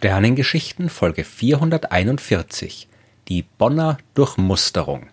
Sternengeschichten Folge 441 Die Bonner Durchmusterung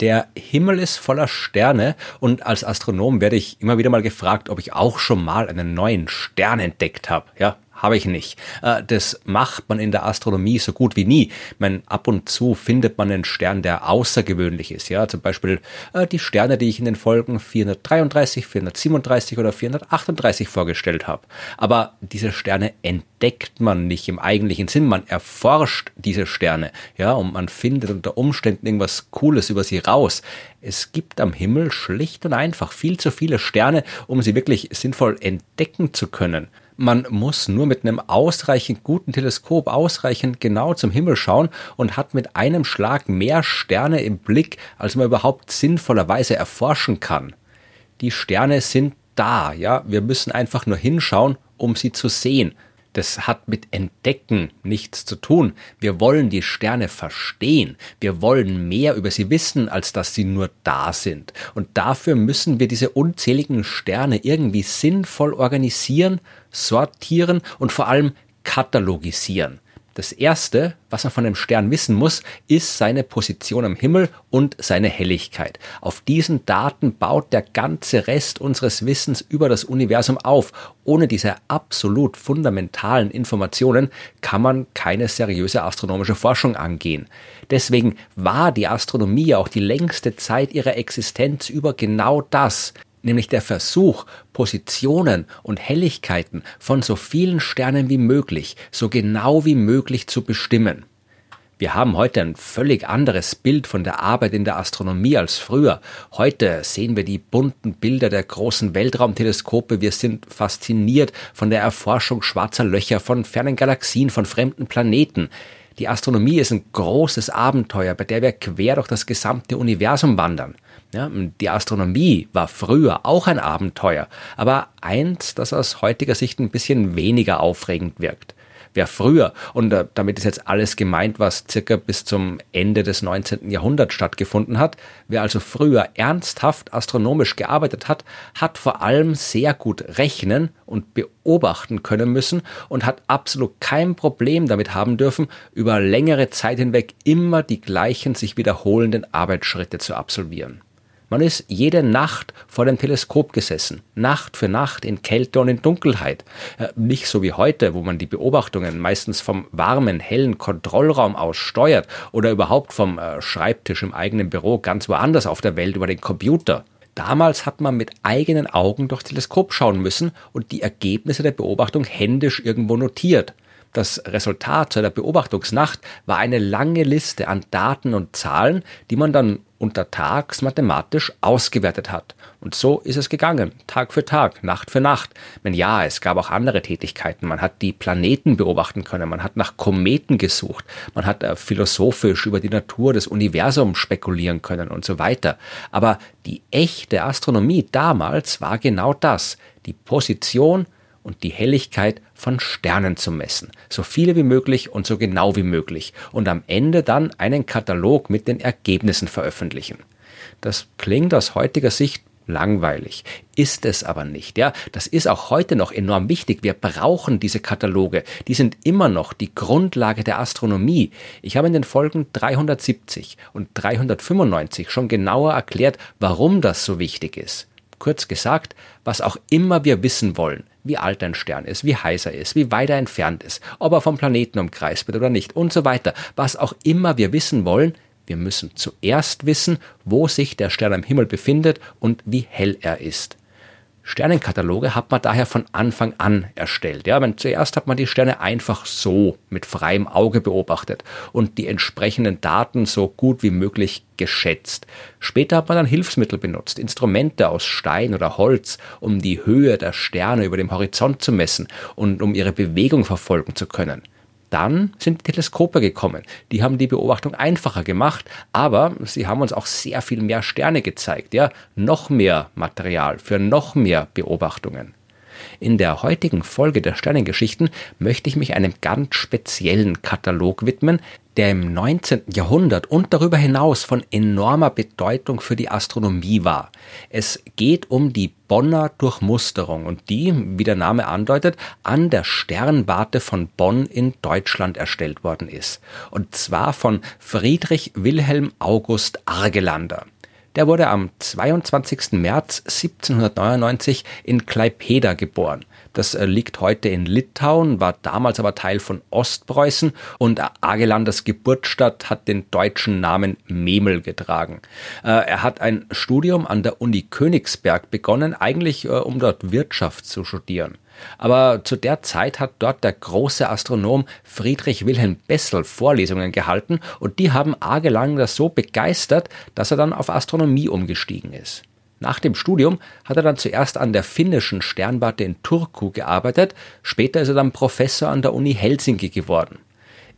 Der Himmel ist voller Sterne und als Astronom werde ich immer wieder mal gefragt, ob ich auch schon mal einen neuen Stern entdeckt habe. Ja, habe ich nicht. Äh, das macht man in der Astronomie so gut wie nie. Meine, ab und zu findet man einen Stern, der außergewöhnlich ist. Ja, zum Beispiel äh, die Sterne, die ich in den Folgen 433, 437 oder 438 vorgestellt habe. Aber diese Sterne entdeckt man nicht im eigentlichen Sinn. Man erforscht diese Sterne. Ja, und man findet unter Umständen irgendwas Cooles über sie raus. Es gibt am Himmel schlicht und einfach viel zu viele Sterne, um sie wirklich sinnvoll entdecken zu können. Man muss nur mit einem ausreichend guten Teleskop ausreichend genau zum Himmel schauen und hat mit einem Schlag mehr Sterne im Blick, als man überhaupt sinnvollerweise erforschen kann. Die Sterne sind da, ja, wir müssen einfach nur hinschauen, um sie zu sehen. Das hat mit Entdecken nichts zu tun. Wir wollen die Sterne verstehen. Wir wollen mehr über sie wissen, als dass sie nur da sind. Und dafür müssen wir diese unzähligen Sterne irgendwie sinnvoll organisieren, sortieren und vor allem katalogisieren. Das erste, was man von einem Stern wissen muss, ist seine Position am Himmel und seine Helligkeit. Auf diesen Daten baut der ganze Rest unseres Wissens über das Universum auf. Ohne diese absolut fundamentalen Informationen kann man keine seriöse astronomische Forschung angehen. Deswegen war die Astronomie auch die längste Zeit ihrer Existenz über genau das nämlich der Versuch, Positionen und Helligkeiten von so vielen Sternen wie möglich, so genau wie möglich zu bestimmen. Wir haben heute ein völlig anderes Bild von der Arbeit in der Astronomie als früher. Heute sehen wir die bunten Bilder der großen Weltraumteleskope. Wir sind fasziniert von der Erforschung schwarzer Löcher, von fernen Galaxien, von fremden Planeten. Die Astronomie ist ein großes Abenteuer, bei der wir quer durch das gesamte Universum wandern. Ja, die Astronomie war früher auch ein Abenteuer, aber eins, das aus heutiger Sicht ein bisschen weniger aufregend wirkt. Wer früher, und äh, damit ist jetzt alles gemeint, was circa bis zum Ende des 19. Jahrhunderts stattgefunden hat, wer also früher ernsthaft astronomisch gearbeitet hat, hat vor allem sehr gut rechnen und beobachten können müssen und hat absolut kein Problem damit haben dürfen, über längere Zeit hinweg immer die gleichen sich wiederholenden Arbeitsschritte zu absolvieren. Man ist jede Nacht vor dem Teleskop gesessen, Nacht für Nacht in Kälte und in Dunkelheit. Äh, nicht so wie heute, wo man die Beobachtungen meistens vom warmen, hellen Kontrollraum aus steuert oder überhaupt vom äh, Schreibtisch im eigenen Büro ganz woanders auf der Welt über den Computer. Damals hat man mit eigenen Augen durchs Teleskop schauen müssen und die Ergebnisse der Beobachtung händisch irgendwo notiert. Das Resultat zu einer Beobachtungsnacht war eine lange Liste an Daten und Zahlen, die man dann untertags mathematisch ausgewertet hat. Und so ist es gegangen, Tag für Tag, Nacht für Nacht. Wenn ja, es gab auch andere Tätigkeiten. Man hat die Planeten beobachten können, man hat nach Kometen gesucht, man hat äh, philosophisch über die Natur des Universums spekulieren können und so weiter. Aber die echte Astronomie damals war genau das, die Position und die Helligkeit von Sternen zu messen. So viele wie möglich und so genau wie möglich. Und am Ende dann einen Katalog mit den Ergebnissen veröffentlichen. Das klingt aus heutiger Sicht langweilig. Ist es aber nicht, ja. Das ist auch heute noch enorm wichtig. Wir brauchen diese Kataloge. Die sind immer noch die Grundlage der Astronomie. Ich habe in den Folgen 370 und 395 schon genauer erklärt, warum das so wichtig ist. Kurz gesagt, was auch immer wir wissen wollen, wie alt ein Stern ist, wie heiß er ist, wie weit er entfernt ist, ob er vom Planeten umkreist wird oder nicht und so weiter. Was auch immer wir wissen wollen, wir müssen zuerst wissen, wo sich der Stern am Himmel befindet und wie hell er ist. Sternenkataloge hat man daher von Anfang an erstellt. Ja, man, zuerst hat man die Sterne einfach so mit freiem Auge beobachtet und die entsprechenden Daten so gut wie möglich geschätzt. Später hat man dann Hilfsmittel benutzt, Instrumente aus Stein oder Holz, um die Höhe der Sterne über dem Horizont zu messen und um ihre Bewegung verfolgen zu können. Dann sind die Teleskope gekommen. Die haben die Beobachtung einfacher gemacht, aber sie haben uns auch sehr viel mehr Sterne gezeigt, ja, noch mehr Material für noch mehr Beobachtungen. In der heutigen Folge der Sternengeschichten möchte ich mich einem ganz speziellen Katalog widmen, der im 19. Jahrhundert und darüber hinaus von enormer Bedeutung für die Astronomie war. Es geht um die Bonner Durchmusterung und die, wie der Name andeutet, an der Sternwarte von Bonn in Deutschland erstellt worden ist. Und zwar von Friedrich Wilhelm August Argelander. Der wurde am 22. März 1799 in Klaipeda geboren. Das äh, liegt heute in Litauen, war damals aber Teil von Ostpreußen und Agelanders Geburtsstadt hat den deutschen Namen Memel getragen. Äh, er hat ein Studium an der Uni Königsberg begonnen, eigentlich äh, um dort Wirtschaft zu studieren. Aber zu der Zeit hat dort der große Astronom Friedrich Wilhelm Bessel Vorlesungen gehalten und die haben Agelander so begeistert, dass er dann auf Astronomie umgestiegen ist. Nach dem Studium hat er dann zuerst an der finnischen Sternwarte in Turku gearbeitet, später ist er dann Professor an der Uni Helsinki geworden.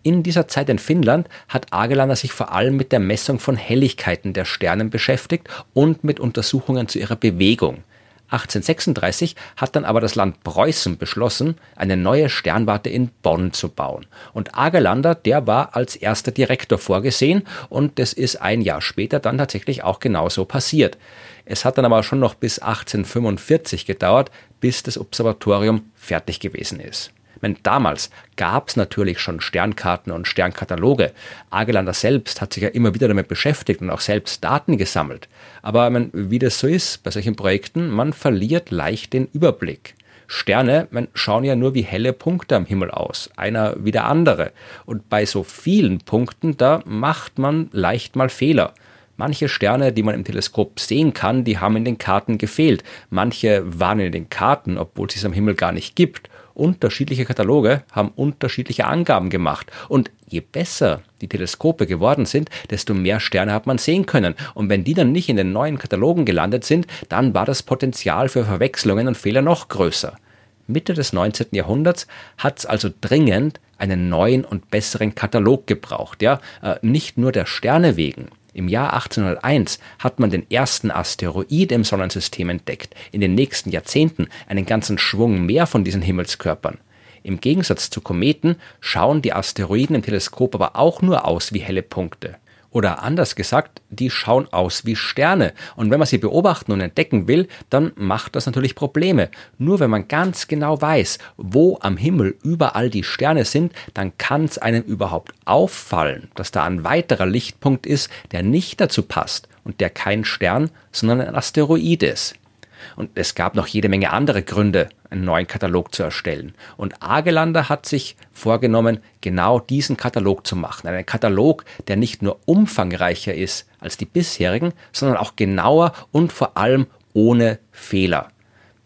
In dieser Zeit in Finnland hat Agelander sich vor allem mit der Messung von Helligkeiten der Sternen beschäftigt und mit Untersuchungen zu ihrer Bewegung. 1836 hat dann aber das Land Preußen beschlossen, eine neue Sternwarte in Bonn zu bauen. Und Agelander, der war als erster Direktor vorgesehen und das ist ein Jahr später dann tatsächlich auch genauso passiert. Es hat dann aber schon noch bis 1845 gedauert, bis das Observatorium fertig gewesen ist. Meine, damals gab es natürlich schon Sternkarten und Sternkataloge. Agelander selbst hat sich ja immer wieder damit beschäftigt und auch selbst Daten gesammelt. Aber meine, wie das so ist bei solchen Projekten, man verliert leicht den Überblick. Sterne man, schauen ja nur wie helle Punkte am Himmel aus, einer wie der andere. Und bei so vielen Punkten, da macht man leicht mal Fehler. Manche Sterne, die man im Teleskop sehen kann, die haben in den Karten gefehlt. Manche waren in den Karten, obwohl es sie am Himmel gar nicht gibt unterschiedliche Kataloge haben unterschiedliche Angaben gemacht. Und je besser die Teleskope geworden sind, desto mehr Sterne hat man sehen können. Und wenn die dann nicht in den neuen Katalogen gelandet sind, dann war das Potenzial für Verwechslungen und Fehler noch größer. Mitte des 19. Jahrhunderts hat es also dringend einen neuen und besseren Katalog gebraucht. Ja, äh, nicht nur der Sterne wegen. Im Jahr 1801 hat man den ersten Asteroid im Sonnensystem entdeckt, in den nächsten Jahrzehnten einen ganzen Schwung mehr von diesen Himmelskörpern. Im Gegensatz zu Kometen schauen die Asteroiden im Teleskop aber auch nur aus wie helle Punkte. Oder anders gesagt, die schauen aus wie Sterne. Und wenn man sie beobachten und entdecken will, dann macht das natürlich Probleme. Nur wenn man ganz genau weiß, wo am Himmel überall die Sterne sind, dann kann es einem überhaupt auffallen, dass da ein weiterer Lichtpunkt ist, der nicht dazu passt und der kein Stern, sondern ein Asteroid ist. Und es gab noch jede Menge andere Gründe, einen neuen Katalog zu erstellen. Und Agelander hat sich vorgenommen, genau diesen Katalog zu machen. Einen Katalog, der nicht nur umfangreicher ist als die bisherigen, sondern auch genauer und vor allem ohne Fehler.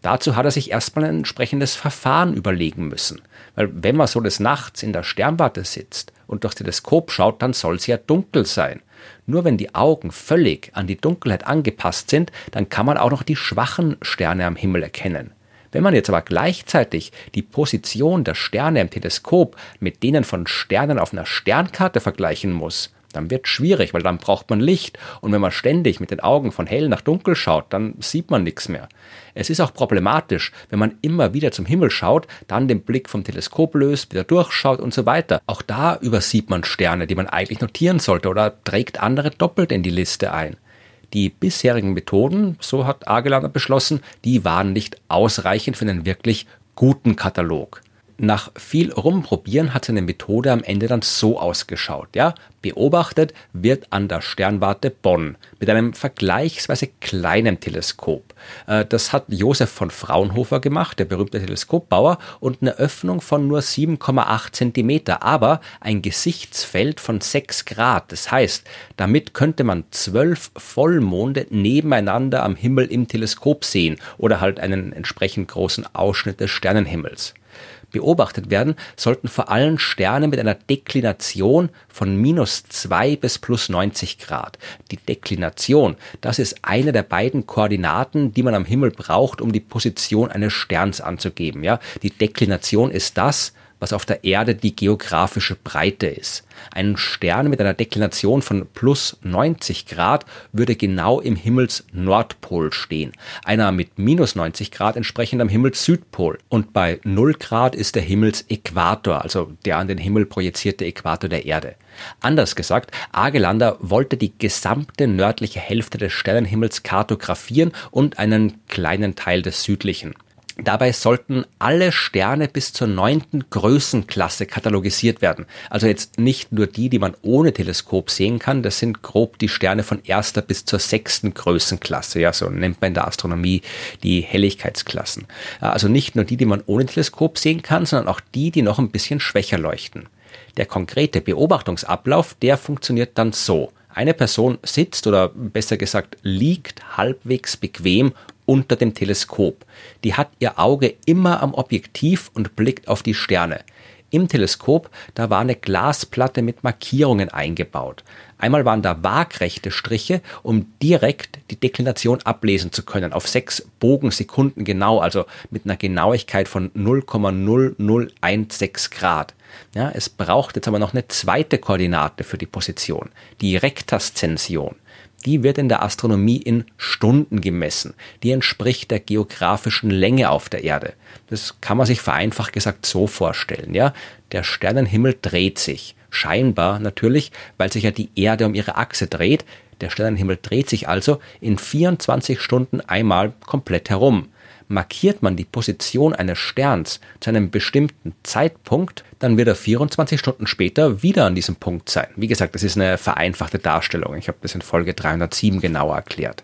Dazu hat er sich erstmal ein entsprechendes Verfahren überlegen müssen. Weil wenn man so des Nachts in der Sternwarte sitzt und durchs Teleskop schaut, dann soll es ja dunkel sein. Nur wenn die Augen völlig an die Dunkelheit angepasst sind, dann kann man auch noch die schwachen Sterne am Himmel erkennen. Wenn man jetzt aber gleichzeitig die Position der Sterne im Teleskop mit denen von Sternen auf einer Sternkarte vergleichen muss, dann wird schwierig, weil dann braucht man Licht und wenn man ständig mit den Augen von hell nach dunkel schaut, dann sieht man nichts mehr. Es ist auch problematisch, wenn man immer wieder zum Himmel schaut, dann den Blick vom Teleskop löst, wieder durchschaut und so weiter. Auch da übersieht man Sterne, die man eigentlich notieren sollte oder trägt andere doppelt in die Liste ein. Die bisherigen Methoden, so hat Agelander beschlossen, die waren nicht ausreichend für einen wirklich guten Katalog. Nach viel Rumprobieren hat seine Methode am Ende dann so ausgeschaut. Ja? Beobachtet wird an der Sternwarte Bonn mit einem vergleichsweise kleinen Teleskop. Äh, das hat Josef von Fraunhofer gemacht, der berühmte Teleskopbauer, und eine Öffnung von nur 7,8 Zentimeter, aber ein Gesichtsfeld von 6 Grad. Das heißt, damit könnte man zwölf Vollmonde nebeneinander am Himmel im Teleskop sehen oder halt einen entsprechend großen Ausschnitt des Sternenhimmels beobachtet werden, sollten vor allem Sterne mit einer Deklination von minus 2 bis plus 90 Grad. Die Deklination, das ist eine der beiden Koordinaten, die man am Himmel braucht, um die Position eines Sterns anzugeben. Ja? Die Deklination ist das, was auf der Erde die geografische Breite ist. Ein Stern mit einer Deklination von plus 90 Grad würde genau im Himmelsnordpol stehen, einer mit minus 90 Grad entsprechend am Himmelssüdpol. Und bei 0 Grad ist der Himmelsäquator, also der an den Himmel projizierte Äquator der Erde. Anders gesagt, Agelander wollte die gesamte nördliche Hälfte des Sternenhimmels kartografieren und einen kleinen Teil des südlichen. Dabei sollten alle Sterne bis zur neunten Größenklasse katalogisiert werden. Also jetzt nicht nur die, die man ohne Teleskop sehen kann, das sind grob die Sterne von erster bis zur sechsten Größenklasse. Ja, so nennt man in der Astronomie die Helligkeitsklassen. Also nicht nur die, die man ohne Teleskop sehen kann, sondern auch die, die noch ein bisschen schwächer leuchten. Der konkrete Beobachtungsablauf, der funktioniert dann so. Eine Person sitzt oder besser gesagt liegt halbwegs bequem unter dem Teleskop. Die hat ihr Auge immer am Objektiv und blickt auf die Sterne. Im Teleskop, da war eine Glasplatte mit Markierungen eingebaut. Einmal waren da waagrechte Striche, um direkt die Deklination ablesen zu können, auf sechs Bogensekunden genau, also mit einer Genauigkeit von 0,0016 Grad. Ja, es braucht jetzt aber noch eine zweite Koordinate für die Position, die Rektaszension die wird in der Astronomie in Stunden gemessen. Die entspricht der geografischen Länge auf der Erde. Das kann man sich vereinfacht gesagt so vorstellen, ja. Der Sternenhimmel dreht sich. Scheinbar natürlich, weil sich ja die Erde um ihre Achse dreht. Der Sternenhimmel dreht sich also in 24 Stunden einmal komplett herum markiert man die Position eines Sterns zu einem bestimmten Zeitpunkt, dann wird er 24 Stunden später wieder an diesem Punkt sein. Wie gesagt, das ist eine vereinfachte Darstellung. Ich habe das in Folge 307 genauer erklärt.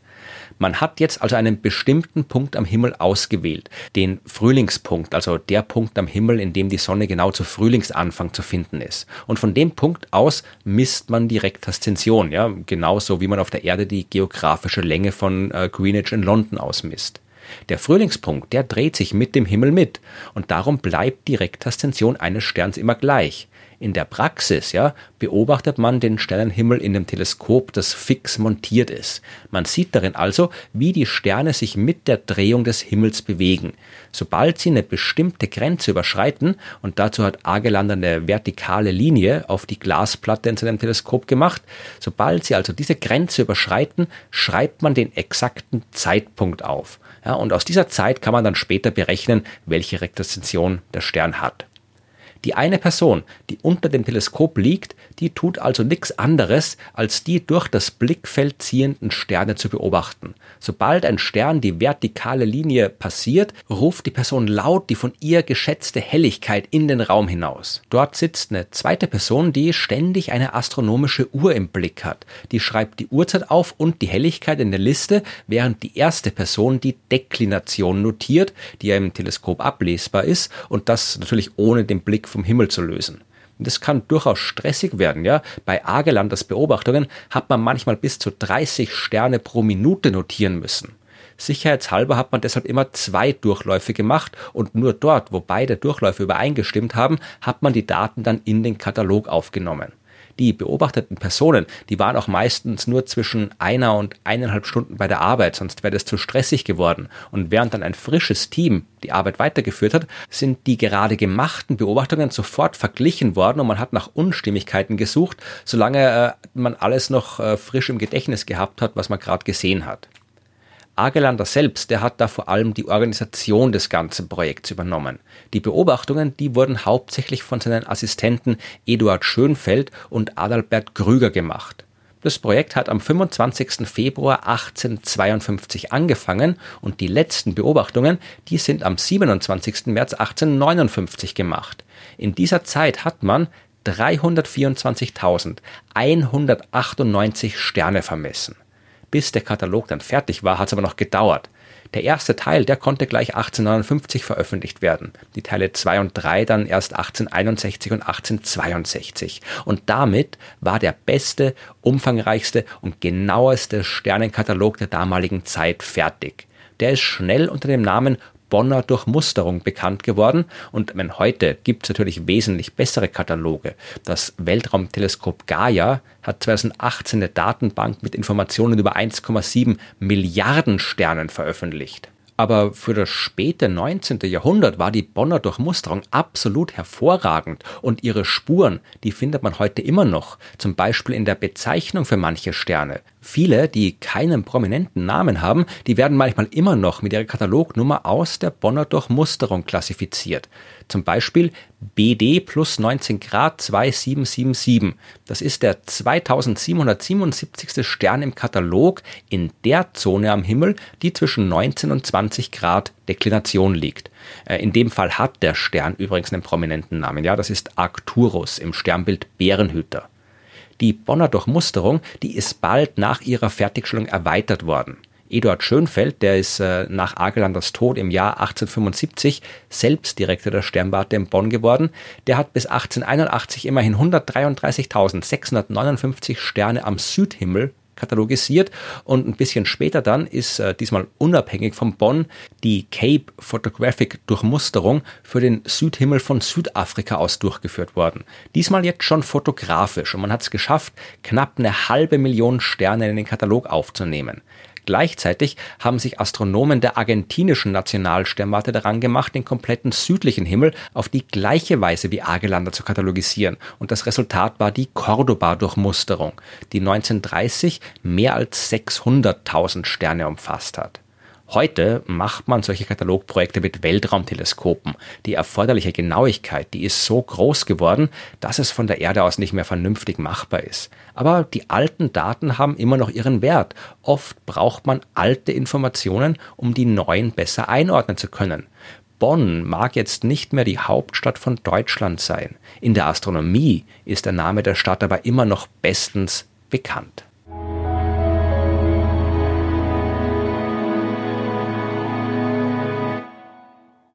Man hat jetzt also einen bestimmten Punkt am Himmel ausgewählt, den Frühlingspunkt, also der Punkt am Himmel, in dem die Sonne genau zu Frühlingsanfang zu finden ist. Und von dem Punkt aus misst man die Rektaszension, ja, genauso wie man auf der Erde die geografische Länge von äh, Greenwich in London ausmisst. Der Frühlingspunkt, der dreht sich mit dem Himmel mit und darum bleibt die Rektaszension eines Sterns immer gleich. In der Praxis, ja, beobachtet man den Sternenhimmel in dem Teleskop, das fix montiert ist. Man sieht darin also, wie die Sterne sich mit der Drehung des Himmels bewegen. Sobald sie eine bestimmte Grenze überschreiten, und dazu hat Agelander eine vertikale Linie auf die Glasplatte in seinem Teleskop gemacht, sobald sie also diese Grenze überschreiten, schreibt man den exakten Zeitpunkt auf. Ja, und aus dieser Zeit kann man dann später berechnen, welche Rektaszension der Stern hat. Die eine Person, die unter dem Teleskop liegt, die tut also nichts anderes, als die durch das Blickfeld ziehenden Sterne zu beobachten. Sobald ein Stern die vertikale Linie passiert, ruft die Person laut die von ihr geschätzte Helligkeit in den Raum hinaus. Dort sitzt eine zweite Person, die ständig eine astronomische Uhr im Blick hat. Die schreibt die Uhrzeit auf und die Helligkeit in der Liste, während die erste Person die Deklination notiert, die ja im Teleskop ablesbar ist und das natürlich ohne den Blick vom Himmel zu lösen. das kann durchaus stressig werden, ja. Bei Agelanders Beobachtungen hat man manchmal bis zu 30 Sterne pro Minute notieren müssen. Sicherheitshalber hat man deshalb immer zwei Durchläufe gemacht und nur dort, wo beide Durchläufe übereingestimmt haben, hat man die Daten dann in den Katalog aufgenommen die beobachteten Personen, die waren auch meistens nur zwischen einer und eineinhalb Stunden bei der Arbeit, sonst wäre das zu stressig geworden. Und während dann ein frisches Team die Arbeit weitergeführt hat, sind die gerade gemachten Beobachtungen sofort verglichen worden und man hat nach Unstimmigkeiten gesucht, solange äh, man alles noch äh, frisch im Gedächtnis gehabt hat, was man gerade gesehen hat. Agelander selbst, der hat da vor allem die Organisation des ganzen Projekts übernommen. Die Beobachtungen, die wurden hauptsächlich von seinen Assistenten Eduard Schönfeld und Adalbert Krüger gemacht. Das Projekt hat am 25. Februar 1852 angefangen und die letzten Beobachtungen, die sind am 27. März 1859 gemacht. In dieser Zeit hat man 324.198 Sterne vermessen. Bis der Katalog dann fertig war, hat es aber noch gedauert. Der erste Teil, der konnte gleich 1859 veröffentlicht werden. Die Teile 2 und 3 dann erst 1861 und 1862. Und damit war der beste, umfangreichste und genaueste Sternenkatalog der damaligen Zeit fertig. Der ist schnell unter dem Namen Bonner Durchmusterung bekannt geworden und wenn heute gibt es natürlich wesentlich bessere Kataloge. Das Weltraumteleskop Gaia hat 2018 eine Datenbank mit Informationen über 1,7 Milliarden Sternen veröffentlicht. Aber für das späte 19. Jahrhundert war die Bonner Durchmusterung absolut hervorragend und ihre Spuren, die findet man heute immer noch, zum Beispiel in der Bezeichnung für manche Sterne. Viele, die keinen prominenten Namen haben, die werden manchmal immer noch mit ihrer Katalognummer aus der Bonner Durchmusterung klassifiziert. Zum Beispiel BD plus 19 Grad 2777. Das ist der 2777. Stern im Katalog in der Zone am Himmel, die zwischen 19 und 20 Grad Deklination liegt. Äh, in dem Fall hat der Stern übrigens einen prominenten Namen. Ja, das ist Arcturus im Sternbild Bärenhüter. Die Bonner Durchmusterung, die ist bald nach ihrer Fertigstellung erweitert worden. Eduard Schönfeld, der ist äh, nach Agelanders Tod im Jahr 1875 selbst Direktor der Sternwarte in Bonn geworden. Der hat bis 1881 immerhin 133.659 Sterne am Südhimmel katalogisiert und ein bisschen später dann ist äh, diesmal unabhängig von Bonn die Cape Photographic Durchmusterung für den Südhimmel von Südafrika aus durchgeführt worden. Diesmal jetzt schon fotografisch und man hat es geschafft, knapp eine halbe Million Sterne in den Katalog aufzunehmen. Gleichzeitig haben sich Astronomen der argentinischen Nationalsternwarte daran gemacht, den kompletten südlichen Himmel auf die gleiche Weise wie Agelander zu katalogisieren. Und das Resultat war die Cordoba-Durchmusterung, die 1930 mehr als 600.000 Sterne umfasst hat. Heute macht man solche Katalogprojekte mit Weltraumteleskopen. Die erforderliche Genauigkeit, die ist so groß geworden, dass es von der Erde aus nicht mehr vernünftig machbar ist. Aber die alten Daten haben immer noch ihren Wert. Oft braucht man alte Informationen, um die neuen besser einordnen zu können. Bonn mag jetzt nicht mehr die Hauptstadt von Deutschland sein. In der Astronomie ist der Name der Stadt aber immer noch bestens bekannt.